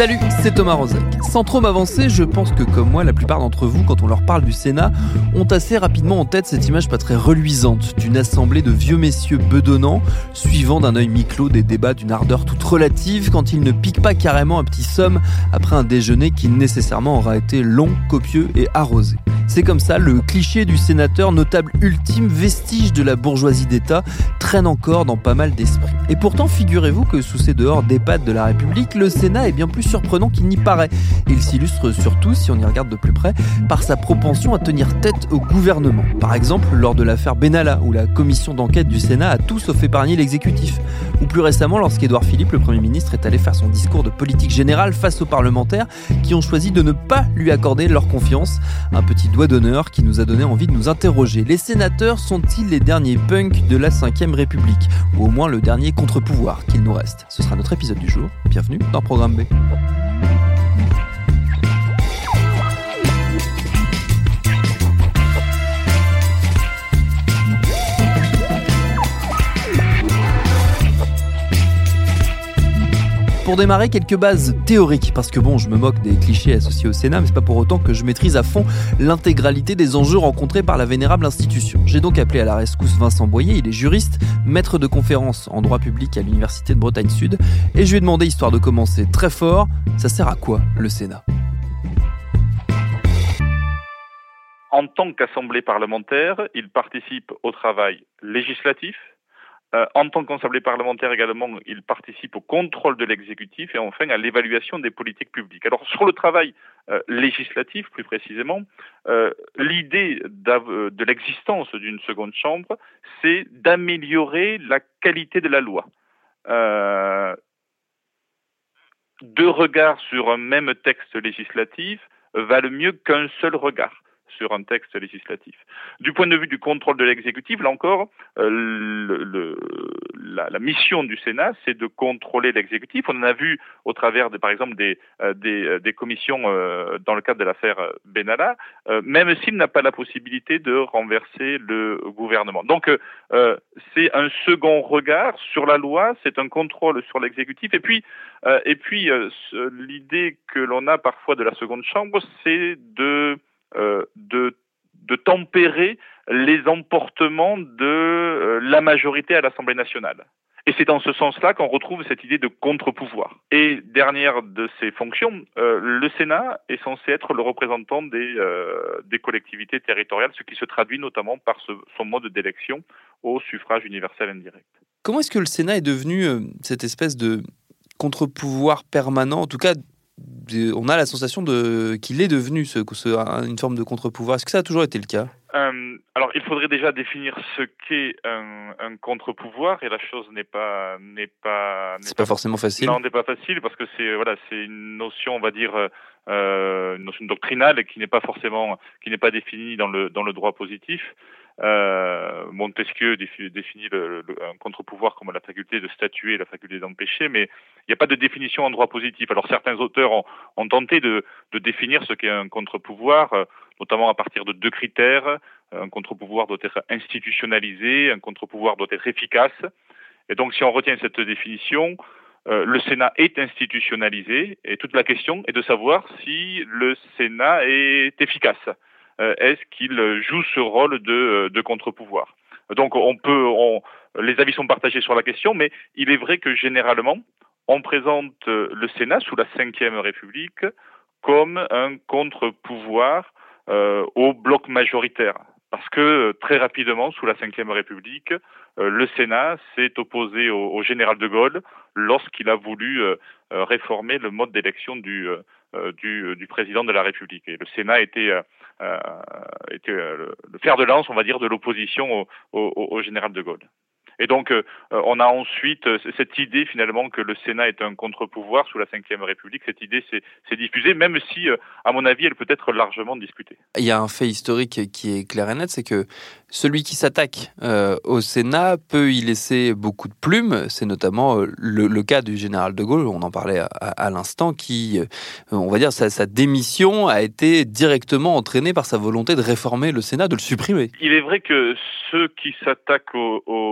Salut, c'est Thomas Rozek. Sans trop m'avancer, je pense que comme moi, la plupart d'entre vous, quand on leur parle du Sénat, ont assez rapidement en tête cette image pas très reluisante d'une assemblée de vieux messieurs bedonnants, suivant d'un œil mi-clos des débats d'une ardeur toute relative quand ils ne piquent pas carrément un petit somme après un déjeuner qui nécessairement aura été long, copieux et arrosé. C'est comme ça, le cliché du sénateur notable ultime, vestige de la bourgeoisie d'État, traîne encore dans pas mal d'esprits. Et pourtant, figurez-vous que sous ces dehors d'EHPAD de la République, le Sénat est bien plus surprenant qu'il n'y paraît. il s'illustre surtout, si on y regarde de plus près, par sa propension à tenir tête au gouvernement. Par exemple, lors de l'affaire Benalla, où la commission d'enquête du Sénat a tout sauf épargné l'exécutif. Ou plus récemment, lorsqu'Édouard Philippe, le Premier ministre, est allé faire son discours de politique générale face aux parlementaires qui ont choisi de ne pas lui accorder leur confiance. Un petit doigt d'honneur qui nous a donné envie de nous interroger. Les sénateurs sont-ils les derniers punks de la Ve République? Ou au moins le dernier contre-pouvoir qu'il nous reste? Ce sera notre épisode du jour. Bienvenue dans Programme B. Thank you. Pour démarrer, quelques bases théoriques, parce que bon, je me moque des clichés associés au Sénat, mais c'est pas pour autant que je maîtrise à fond l'intégralité des enjeux rencontrés par la vénérable institution. J'ai donc appelé à la rescousse Vincent Boyer, il est juriste, maître de conférence en droit public à l'Université de Bretagne Sud, et je lui ai demandé, histoire de commencer très fort, ça sert à quoi le Sénat? En tant qu'assemblée parlementaire, il participe au travail législatif, euh, en tant qu'assemblée parlementaire également, il participe au contrôle de l'exécutif et enfin à l'évaluation des politiques publiques. Alors sur le travail euh, législatif, plus précisément, euh, l'idée de l'existence d'une seconde chambre, c'est d'améliorer la qualité de la loi. deux regards sur un même texte législatif valent mieux qu'un seul regard sur un texte législatif. Du point de vue du contrôle de l'exécutif, là encore, euh, la, mission du Sénat, c'est de contrôler l'exécutif. On en a vu au travers, par exemple, des, euh, euh, commissions dans le cadre de l'affaire Benalla, même s'il n'a pas la possibilité de renverser le gouvernement. Donc, c'est un second regard sur la loi, c'est un contrôle sur l'exécutif. Et puis, et puis l'idée que l'on a parfois de la seconde chambre, c'est de de, de tempérer les emportements de euh, la majorité à l'Assemblée nationale. Et c'est dans ce sens-là qu'on retrouve cette idée de contre-pouvoir. Et dernière de ces fonctions, euh, le Sénat est censé être le représentant des, euh, collectivités territoriales, ce qui se traduit notamment par son mode d'élection au suffrage universel indirect. Comment est-ce que le Sénat est devenu cette espèce de contre-pouvoir permanent, en tout cas on a la sensation de qu'il est devenu ce, une forme de contre-pouvoir. Est-ce que ça a toujours été le cas? Euh, alors, il faudrait déjà définir ce qu'est un, un contre-pouvoir, et la chose n'est pas n'est pas c'est pas, forcément facile. Non, n'est pas facile parce que c'est voilà, c'est une notion, on va dire, euh, une notion doctrinale qui n'est pas forcément qui n'est pas définie dans le dans le droit positif. Euh, Montesquieu définit le, un contre-pouvoir comme la faculté de statuer, la faculté d'empêcher, mais il n'y a pas de définition en droit positif. Alors certains auteurs ont, tenté de, de, définir ce qu'est un contre-pouvoir, euh, notamment à partir de deux critères. Un contre-pouvoir doit être institutionnalisé, un contre-pouvoir doit être efficace. Et donc si on retient cette définition, euh, le Sénat est institutionnalisé et toute la question est de savoir si le Sénat est efficace. Euh, est-ce qu'il joue ce rôle de, euh, contre-pouvoir? Donc on peut, les avis sont partagés sur la question, mais il est vrai que généralement, on présente euh, le Sénat sous la Ve République comme un contre-pouvoir au bloc majoritaire. Parce que très rapidement, sous la Ve République, le Sénat s'est opposé au, général de Gaulle lorsqu'il a voulu réformer le mode d'élection du, président de la République. Et le Sénat était, était le fer de lance, on va dire, de l'opposition au, général de Gaulle. Et donc, euh, on a ensuite euh, cette idée finalement que le Sénat est un contre-pouvoir sous la Ve République. Cette idée s'est diffusée, même si, euh, à mon avis, elle peut être largement discutée. Il y a un fait historique qui est clair et net, c'est que celui qui s'attaque au Sénat peut y laisser beaucoup de plumes. C'est notamment le, cas du général de Gaulle, on en parlait à, l'instant, qui, on va dire, sa, sa, démission a été directement entraînée par sa volonté de réformer le Sénat, de le supprimer. Il est vrai que ceux qui s'attaquent au, au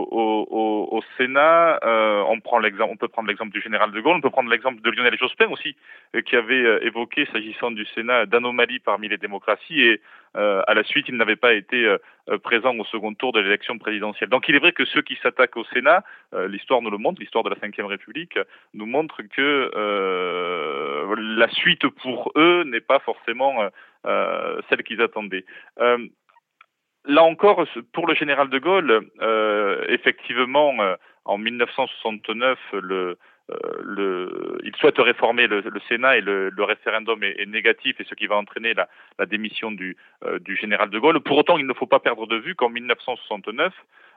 au, Sénat, euh, on prend on peut prendre l'exemple du général de Gaulle, on peut prendre l'exemple de Lionel Jospin aussi, euh, qui avait euh, évoqué, s'agissant du Sénat, d'anomalie parmi les démocraties et à la suite, il n'avait pas été présent au second tour de l'élection présidentielle. Donc il est vrai que ceux qui s'attaquent au Sénat, l'histoire nous le montre, l'histoire de la Ve République nous montre que la suite pour eux n'est pas forcément celle qu'ils attendaient là encore, pour le général de Gaulle, euh, effectivement, euh, en 1969, le, euh, le, il souhaite réformer le, le Sénat et le, référendum est, négatif et ce qui va entraîner la, la démission du, euh, du, général de Gaulle. Pour autant, il ne faut pas perdre de vue qu'en 1969,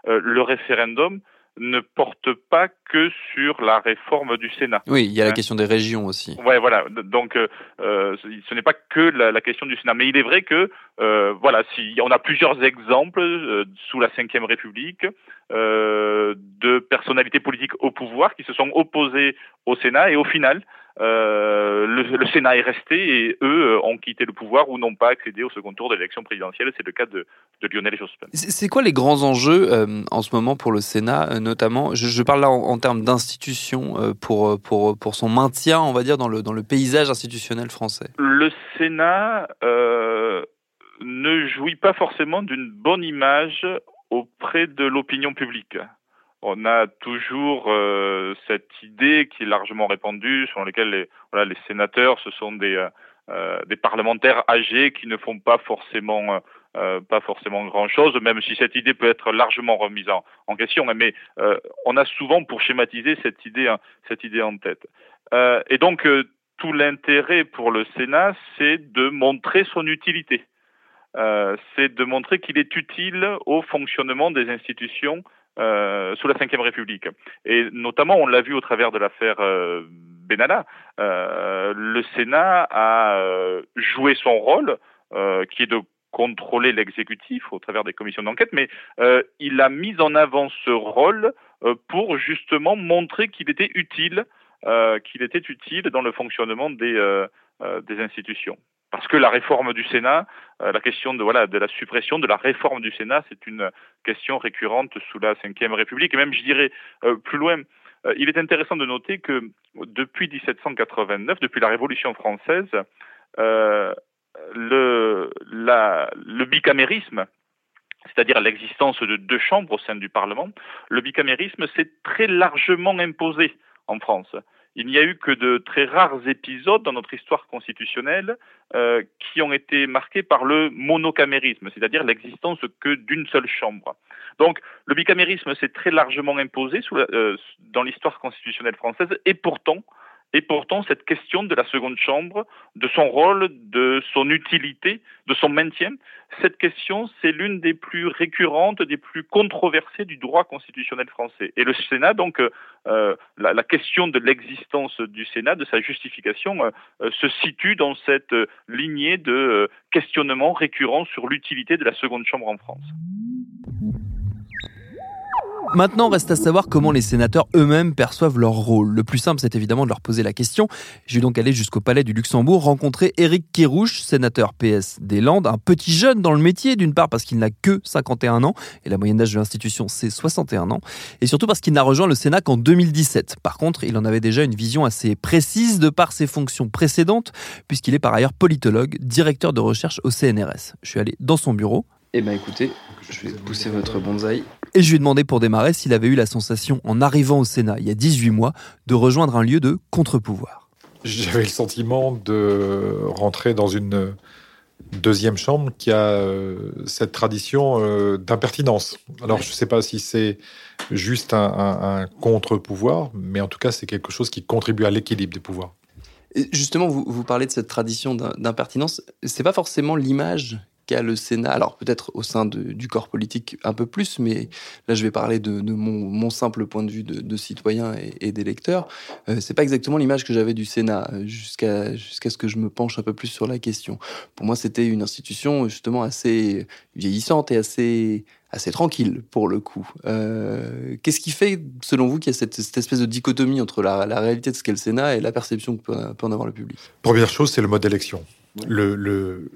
le référendum ne porte pas que sur la réforme du Sénat. Oui, il y a la hein. question des régions aussi. Ouais, voilà. Donc, euh, ce n'est pas que la, la, question du Sénat, mais il est vrai que, euh, voilà, si on a plusieurs exemples euh, sous la Ve République euh, de personnalités politiques au pouvoir qui se sont opposées au Sénat et au final, euh, le, Sénat est resté et eux euh, ont quitté le pouvoir ou n'ont pas accédé au second tour de l'élection présidentielle. C'est le cas de, de Lionel Jospin. C'est quoi les grands enjeux euh, en ce moment pour le Sénat, notamment je, je, parle là en, termes d'institution pour, pour, pour son maintien, on va dire, dans le, dans le paysage institutionnel français? Le Sénat ne jouit pas forcément d'une bonne image auprès de l'opinion publique on a toujours euh, cette idée qui est largement répandue, selon laquelle les, sénateurs, ce sont des, euh, euh, des parlementaires âgés qui ne font pas forcément pas forcément grand chose, même si cette idée peut être largement remise en, question. Mais on a souvent, pour schématiser, cette idée, cette idée en tête. et donc tout l'intérêt pour le Sénat, c'est de montrer son utilité. c'est de montrer qu'il est utile au fonctionnement des institutions euh, sous la Ve République. Et notamment, on l'a vu au travers de l'affaire euh, Benalla, euh, le Sénat a joué son rôle, qui est de contrôler l'exécutif au travers des commissions d'enquête, mais il a mis en avant ce rôle pour justement montrer qu'il était utile, qu'il était utile dans le fonctionnement des institutions parce que la réforme du Sénat, euh, la question de voilà de la suppression de la réforme du Sénat, c'est une question récurrente sous la Ve République. Et même, je dirais euh, plus loin, euh, il est intéressant de noter que depuis 1789, depuis la Révolution française, le, la, le bicamérisme, c'est-à-dire l'existence de deux chambres au sein du Parlement, le bicamérisme s'est très largement imposé en France il n'y a eu que de très rares épisodes dans notre histoire constitutionnelle euh, qui ont été marqués par le monocamérisme, c'est-à-dire l'existence que d'une seule chambre. Donc le bicamérisme s'est très largement imposé sous euh, dans l'histoire constitutionnelle française et pourtant et pourtant, cette question de la seconde chambre, de son rôle, de son utilité, de son maintien, cette question, c'est l'une des plus récurrentes, des plus controversées du droit constitutionnel français. Et le Sénat, donc, euh, la, la, question de l'existence du Sénat, de sa justification, euh, euh se situe dans cette lignée de euh, questionnements récurrents sur l'utilité de la seconde chambre en France. Maintenant, reste à savoir comment les sénateurs eux-mêmes perçoivent leur rôle. Le plus simple, c'est évidemment de leur poser la question. J'ai donc allé jusqu'au palais du Luxembourg rencontrer Éric Kérouche, sénateur PS des Landes, un petit jeune dans le métier, d'une part parce qu'il n'a que 51 ans, et la moyenne d'âge de l'institution c'est 61 ans, et surtout parce qu'il n'a rejoint le Sénat qu'en 2017. Par contre, il en avait déjà une vision assez précise de par ses fonctions précédentes, puisqu'il est par ailleurs politologue, directeur de recherche au CNRS. Je suis allé dans son bureau. Eh bien écoutez, je vais pousser votre bonsaï. Et je lui ai demandé pour démarrer s'il avait eu la sensation, en arrivant au Sénat il y a 18 mois, de rejoindre un lieu de contre-pouvoir. J'avais le sentiment de rentrer dans une deuxième chambre qui a euh, cette tradition euh, d'impertinence. Alors, je ne sais pas si c'est juste un, un contre-pouvoir, mais en tout cas, c'est quelque chose qui contribue à l'équilibre des pouvoirs. Justement, vous, vous, parlez de cette tradition d'impertinence. C'est pas forcément l'image le Sénat, alors peut-être au sein du corps politique un peu plus, mais là je vais parler de, mon, simple point de vue de, citoyen et, d'électeur. Euh, c'est pas exactement l'image que j'avais du Sénat euh, jusqu'à jusqu'à ce que je me penche un peu plus sur la question. Pour moi, c'était une institution justement assez vieillissante et assez assez tranquille pour le coup. Euh, qu'est-ce qui fait, selon vous, qu'il y a cette, espèce de dichotomie entre la, réalité de ce qu'est le Sénat et la perception que peut, peut en avoir le public? Première chose, c'est le mode. Le, le,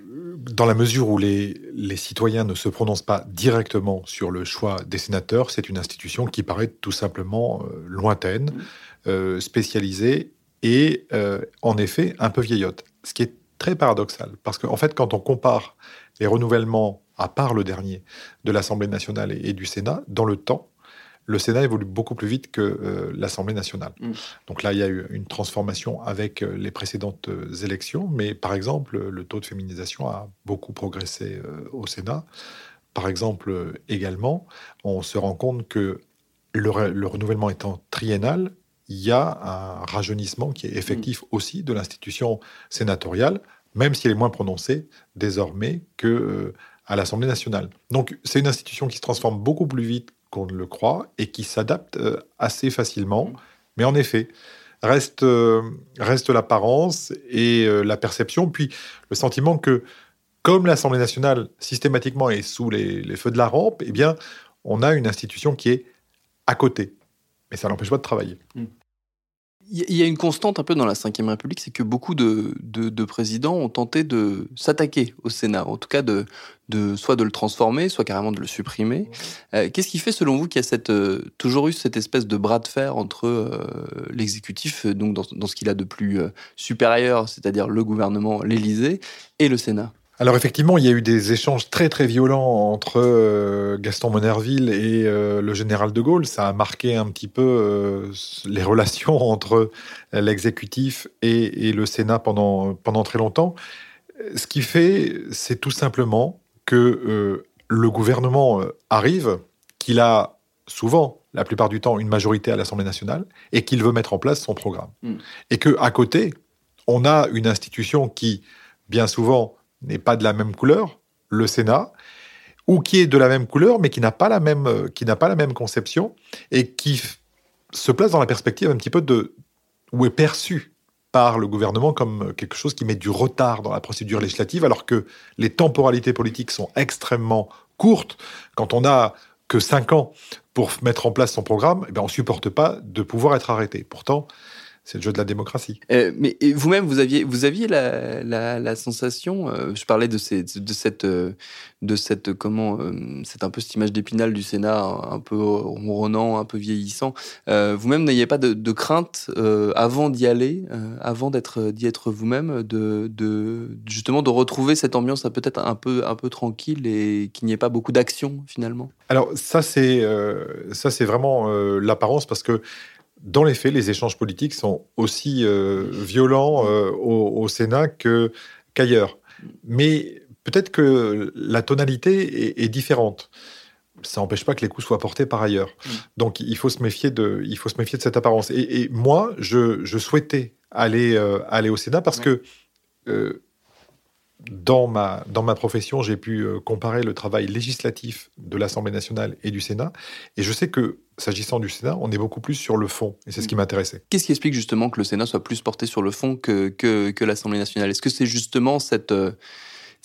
dans la mesure où les, les, citoyens ne se prononcent pas directement sur le choix des sénateurs, c'est une institution qui paraît tout simplement euh, lointaine, euh, spécialisée et euh, en effet un peu vieillotte. Ce qui est très paradoxal, parce qu'en fait, quand on compare les renouvellements, à part le dernier, de l'Assemblée nationale et du Sénat, dans le temps, le Sénat évolue beaucoup plus vite que euh, l'Assemblée nationale. Mm. Donc là, il y a eu une transformation avec euh, les précédentes euh, élections, mais par exemple, le taux de féminisation a beaucoup progressé au Sénat. Par exemple, également, on se rend compte que le, renouvellement étant triennal, il y a un rajeunissement qui est effectif mm. aussi de l'institution sénatoriale, même si elle est moins prononcée désormais que à l'Assemblée nationale. Donc c'est une institution qui se transforme beaucoup plus vite qu'on ne le croit et qui s'adapte euh, assez facilement. Mmh. Mais en effet, reste, euh, reste l'apparence et euh, la perception, puis le sentiment que, comme l'Assemblée nationale systématiquement est sous les, feux de la rampe, eh bien, on a une institution qui est à côté. Mais ça n'empêche pas de travailler. Il y a une constante un peu dans la Ve République, c'est que beaucoup de, présidents ont tenté de s'attaquer au Sénat, en tout cas de, de, soit de le transformer, soit carrément de le supprimer. Euh, qu'est-ce qui fait, selon vous, qu'il y a cette, euh, toujours eu cette espèce de bras de fer entre euh, l'exécutif, donc dans, dans, ce qu'il a de plus supérieur, c'est-à-dire le gouvernement, l'Élysée, et le Sénat? Alors effectivement, il y a eu des échanges très très violents entre euh, Gaston Monerville et euh, le général de Gaulle. Ça a marqué un petit peu euh, les relations entre l'exécutif et, le Sénat pendant, pendant très longtemps. Ce qui fait, c'est tout simplement que le gouvernement arrive, qu'il a souvent, la plupart du temps, une majorité à l'Assemblée nationale et qu'il veut mettre en place son programme. Hmm. Et que à côté, on a une institution qui, bien souvent, n'est pas de la même couleur, le Sénat, ou qui est de la même couleur, mais qui n'a pas la même, euh, pas la même conception, et qui se place dans la perspective un petit peu de où est perçu par le gouvernement comme quelque chose qui met du retard dans la procédure législative, alors que les temporalités politiques sont extrêmement courtes. Quand on a que cinq ans pour mettre en place son programme, eh bien on supporte pas de pouvoir être arrêté. Pourtant, c'est le jeu de la démocratie. Euh, mais vous-même, vous aviez, vous aviez la, la, sensation, euh, je parlais de, ces, de cette, euh, de cette, comment, c'est un peu cette image d'épinal du Sénat, un peu ronronnant, un peu vieillissant. vous-même, n'ayez pas de, crainte avant d'y aller, avant d'être, d'y être vous-même, de, de, justement de retrouver cette ambiance peut-être un peu, un peu tranquille et qu'il n'y ait pas beaucoup d'action finalement? Alors ça, c'est, ça, c'est vraiment l'apparence parce que dans les faits, les échanges politiques sont aussi euh, violents euh, au, Sénat qu'ailleurs. Mais peut-être que la tonalité est, différente. Ça n'empêche pas que les coups soient portés par ailleurs. Mm. Donc il faut se méfier de, il faut se méfier de cette apparence. Et, moi, je, souhaitais aller, euh, aller au Sénat parce que dans ma, dans ma profession, j'ai pu euh, comparer le travail législatif de l'Assemblée nationale et du Sénat. Et je sais que, s'agissant du Sénat, on est beaucoup plus sur le fond. Et c'est ce qui mm. m'intéressait. Qu'est-ce qui explique justement que le Sénat soit plus porté sur le fond que, que, que l'Assemblée nationale? Est-ce que c'est justement cette, euh,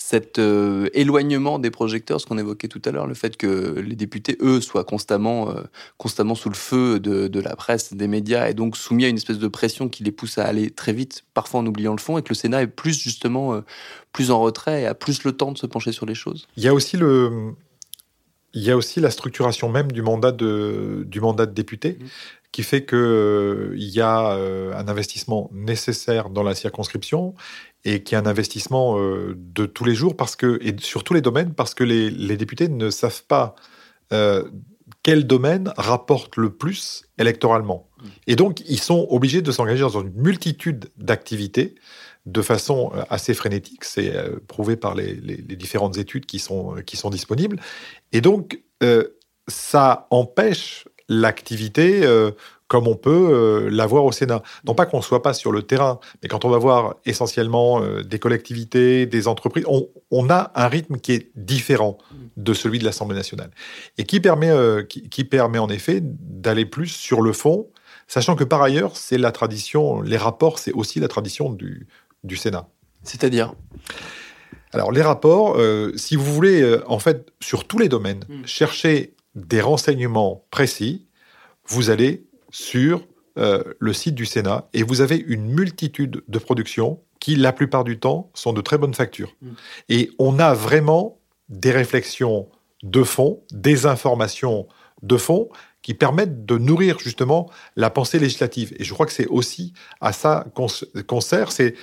cet euh, éloignement des projecteurs, ce qu'on évoquait tout à l'heure, le fait que les députés, eux, soient constamment, euh, constamment sous le feu de, la presse, des médias, et donc soumis à une espèce de pression qui les pousse à aller très vite, parfois en oubliant le fond, et que le Sénat est plus justement euh, plus en retrait et a plus le temps de se pencher sur les choses. Il y a aussi le, il y a aussi la structuration même du mandat de, du mandat de député. Mmh qui fait qu'il euh, il y a euh, un investissement nécessaire dans la circonscription et qui est un investissement euh, de tous les jours parce que, et sur tous les domaines parce que les, les députés ne savent pas quel domaine rapporte le plus électoralement. Et donc, ils sont obligés de s'engager dans une multitude d'activités de façon assez frénétique. C'est prouvé par les, différentes études qui sont, qui sont disponibles. Et donc, ça empêche l'activité comme on peut euh, l'avoir au Sénat. Non pas qu'on ne soit pas sur le terrain, mais quand on va voir essentiellement euh, des collectivités, des entreprises, on, a un rythme qui est différent de celui de l'Assemblée nationale et qui permet, euh, qui, permet en effet d'aller plus sur le fond, sachant que par ailleurs, c'est la tradition, les rapports, c'est aussi la tradition du, du Sénat. C'est-à-dire? Alors les rapports, si vous voulez, en fait, sur tous les domaines, hmm. chercher des renseignements précis, vous allez sur euh, le site du Sénat et vous avez une multitude de productions qui, la plupart du temps, sont de très bonne facture. Mm. Et on a vraiment des réflexions de fond, des informations de fond qui permettent de nourrir justement la pensée législative. Et je crois que c'est aussi à ça qu'on sert, c'est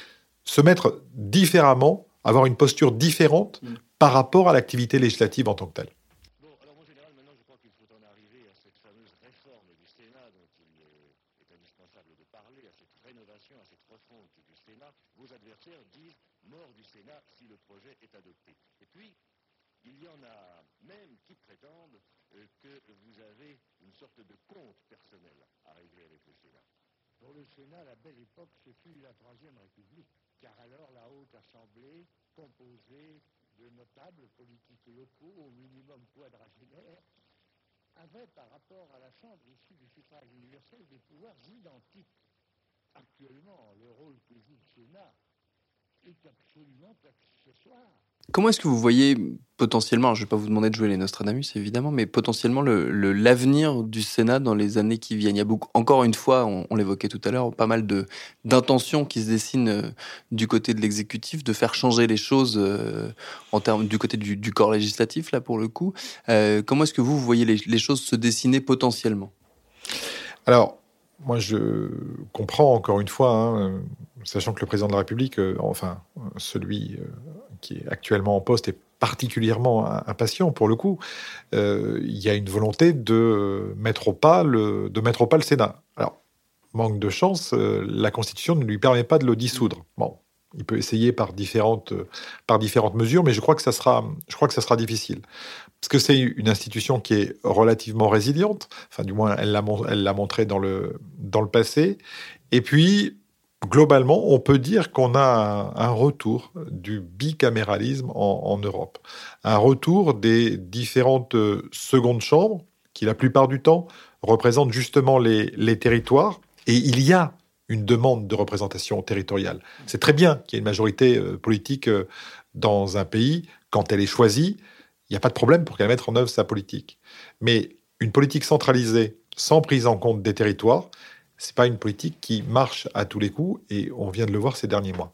se mettre différemment, avoir une posture différente mm. par rapport à l'activité législative en tant que telle. Composé de notables politiques locaux, au minimum quadragénaires, avait par rapport à la Chambre issue du suffrage universel des pouvoirs identiques. Actuellement, le rôle que joue le Sénat est absolument accessoire. Comment est-ce que vous voyez potentiellement, je ne vais pas vous demander de jouer les Nostradamus évidemment, mais potentiellement l'avenir le, du Sénat dans les années qui viennent? Il y a beaucoup, encore une fois, on, l'évoquait tout à l'heure, pas mal d'intentions qui se dessinent euh, du côté de l'exécutif de faire changer les choses euh, en termes du côté du, corps législatif là pour le coup. Euh, comment est-ce que vous, vous voyez les, choses se dessiner potentiellement? Alors moi, je comprends encore une fois, hein, sachant que le président de la République, enfin celui qui est actuellement en poste, est particulièrement impatient pour le coup. Euh, il y a une volonté de mettre au pas le, de mettre au pas le Sénat. Alors, manque de chance, la Constitution ne lui permet pas de le dissoudre. Bon, il peut essayer par différentes, par différentes mesures, mais je crois que ça sera, je crois que ça sera difficile. Parce que c'est une institution qui est relativement résiliente, enfin du moins elle l'a montré dans le, dans le passé. Et puis, globalement, on peut dire qu'on a un, retour du bicaméralisme en, Europe. Un retour des différentes euh, secondes chambres, qui la plupart du temps représentent justement les, territoires. Et il y a une demande de représentation territoriale. C'est très bien qu'il y ait une majorité euh, politique euh, dans un pays quand elle est choisie il n'y a pas de problème pour qu'elle mette en œuvre sa politique. Mais une politique centralisée, sans prise en compte des territoires, c'est pas une politique qui marche à tous les coups, et on vient de le voir ces derniers mois.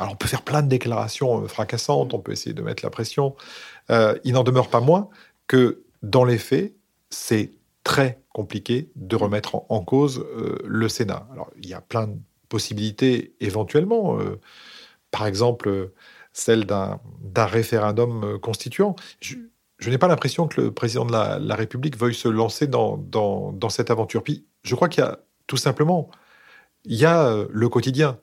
Alors on peut faire plein de déclarations euh, fracassantes, on peut essayer de mettre la pression. Euh, il n'en demeure pas moins que dans les faits, c'est très compliqué de remettre en, cause euh, le Sénat. Alors il y a plein de possibilités éventuellement. par exemple, celle d'un référendum constituant. Je, n'ai pas l'impression que le président de la, République veuille se lancer dans, dans, cette aventure. Puis, je crois qu'il y a tout simplement, il y a euh, le quotidien.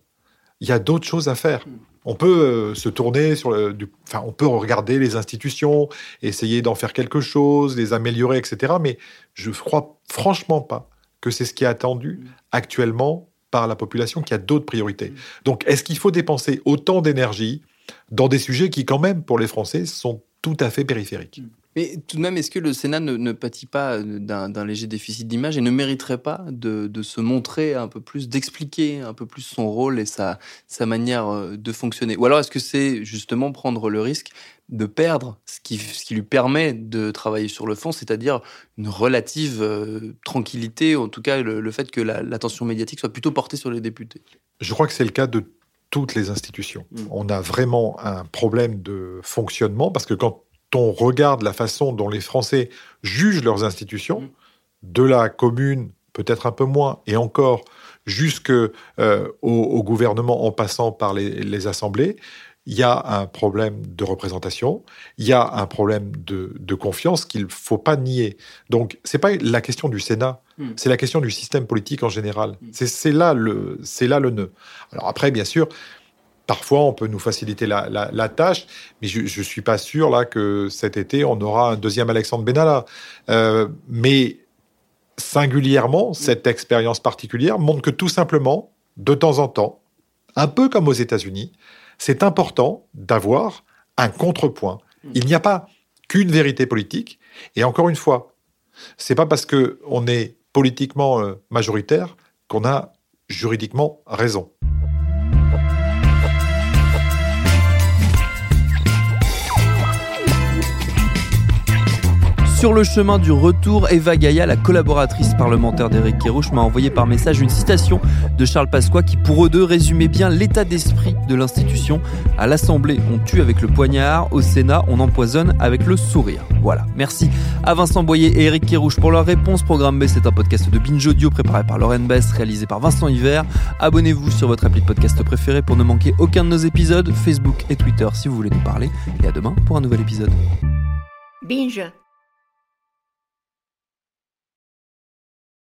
Il y a d'autres choses à faire. On peut euh, se tourner sur le, enfin, on peut regarder les institutions, essayer d'en faire quelque chose, les améliorer, etc. Mais je crois franchement pas que c'est ce qui est attendu actuellement par la population, qui a d'autres priorités. Donc, est-ce qu'il faut dépenser autant d'énergie dans des sujets qui, quand même, pour les Français, sont tout à fait périphériques? Mais tout de même, est-ce que le Sénat ne, pâtit pas d'un léger déficit d'image et ne mériterait pas de, se montrer un peu plus, d'expliquer un peu plus son rôle et sa, sa manière euh, de fonctionner? Ou alors est-ce que c'est justement prendre le risque de perdre ce qui, ce qui lui permet de travailler sur le fond, c'est-à-dire une relative euh, tranquillité, en tout cas le, fait que l'attention médiatique soit plutôt portée sur les députés? Je crois que c'est le cas de toutes les institutions. Mm. On a vraiment un problème de fonctionnement parce que quand on regarde la façon dont les Français jugent leurs institutions, mm. de la commune peut-être un peu moins, et encore jusque euh, au, gouvernement en passant par les assemblées, il y a un problème de représentation, il y a un problème de, confiance qu'il ne faut pas nier. Donc, ce n'est pas la question du Sénat, hmm. c'est la question du système politique en général. Hmm. C'est là, le, là le nœud. Alors après, bien sûr, parfois, on peut nous faciliter la, tâche, mais je ne suis pas sûr là que cet été, on aura un deuxième Alexandre Benalla. Euh, mais singulièrement, cette expérience particulière montre que tout simplement, de temps en temps, un peu comme aux États-Unis, c'est important d'avoir un contrepoint. Il n'y a pas qu'une vérité politique. Et encore une fois, c'est pas parce qu'on est politiquement euh, majoritaire qu'on a juridiquement raison. Sur le chemin du retour, Eva Gaïa, la collaboratrice parlementaire d'Éric Kérouche, m'a envoyé par message une citation de Charles Pasqua qui, pour eux deux, résumait bien l'état d'esprit de l'institution. À l'Assemblée, on tue avec le poignard. Au Sénat, on empoisonne avec le sourire. Voilà. Merci à Vincent Boyer et Éric Kérouche pour leur réponse. Programme B, c'est un podcast de Binge Audio préparé par Lauren Bess, réalisé par Vincent Hiver. Abonnez-vous sur votre appli de podcast préféré pour ne manquer aucun de nos épisodes. Facebook et Twitter si vous voulez nous parler. Et à demain pour un nouvel épisode. Binge